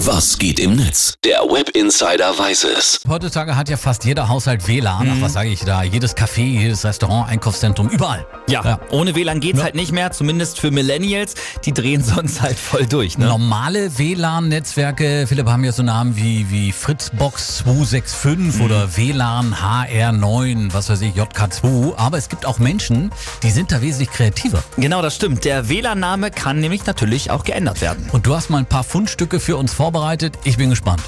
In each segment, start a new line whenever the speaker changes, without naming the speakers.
Was geht im Netz? Der Web Insider weiß es.
Heutzutage hat ja fast jeder Haushalt WLAN. Ach, was sage ich da? Jedes Café, jedes Restaurant, Einkaufszentrum, überall.
Ja,
Ja.
ohne WLAN geht's
Ja.
halt nicht mehr, zumindest für Millennials. Die drehen sonst halt voll durch, ne?
Normale WLAN-Netzwerke, Philipp, haben ja so Namen wie, wie Fritzbox 265 oder WLAN HR9, was weiß ich, JK2. Aber es gibt auch Menschen, die sind da wesentlich kreativer.
Genau, das stimmt. Der WLAN-Name kann nämlich natürlich auch geändert werden.
Und du hast mal ein paar Fundstücke für uns vorbereitet. Ich bin gespannt.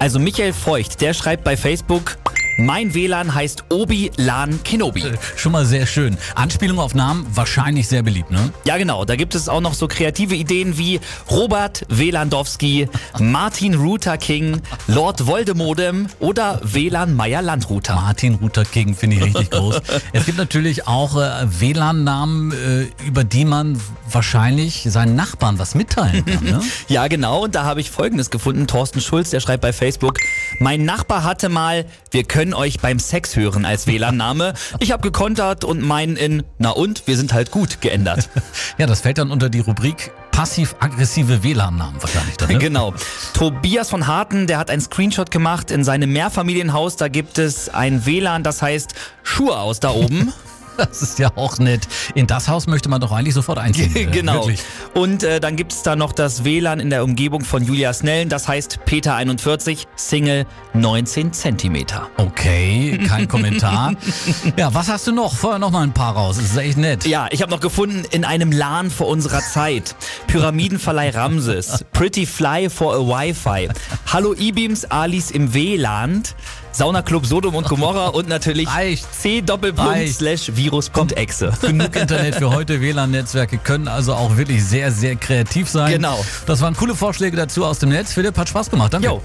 Also Michael Feucht, der schreibt bei Facebook, mein WLAN heißt Obi Lan Kenobi.
Schon mal sehr schön. Anspielung auf Namen, wahrscheinlich sehr beliebt, ne?
Ja, genau. Da gibt es auch noch so kreative Ideen wie Robert Wlandowski, Martin Ruther King, Lord Voldemodem oder WLAN Meyer Landruther.
Martin Luther King finde ich richtig groß. Es gibt natürlich auch äh, WLAN-Namen, äh, über die man wahrscheinlich seinen Nachbarn was mitteilen kann. Ne?
Ja, genau. Und da habe ich Folgendes gefunden. Thorsten Schulz, der schreibt bei Facebook, mein Nachbar hatte mal, wir können euch beim Sex hören als WLAN-Name. Ich habe gekontert und meinen in, na und, wir sind halt gut geändert.
Ja, das fällt dann unter die Rubrik passiv-aggressive WLAN-Namen wahrscheinlich. Dann, ne?
Genau. Tobias von Harten, der hat einen Screenshot gemacht. In seinem Mehrfamilienhaus, da gibt es ein WLAN, das heißt Schuhe aus da oben.
Das ist ja auch nett. In das Haus möchte man doch eigentlich sofort einziehen.
Genau.
Wirklich.
Und äh, dann gibt es da noch das WLAN in der Umgebung von Julia Snellen, das heißt Peter 41, Single 19 Zentimeter.
Okay, kein Kommentar. Ja, was hast du noch? Vorher noch mal ein paar raus. Das ist echt nett.
Ja, ich habe noch gefunden in einem LAN vor unserer Zeit. Pyramidenverleih Ramses, Pretty Fly for a Wi-Fi, Hallo E-Beams, Alice im WLAN, Saunaclub Sodom und Gomorra und natürlich
Reicht.
c Doppelpunkt
Reicht.
slash virus.exe.
Genug Internet für heute. WLAN-Netzwerke können also auch wirklich sehr, sehr kreativ sein.
Genau.
Das waren coole Vorschläge dazu aus dem Netz. Philipp, hat Spaß gemacht. Danke.
Jo.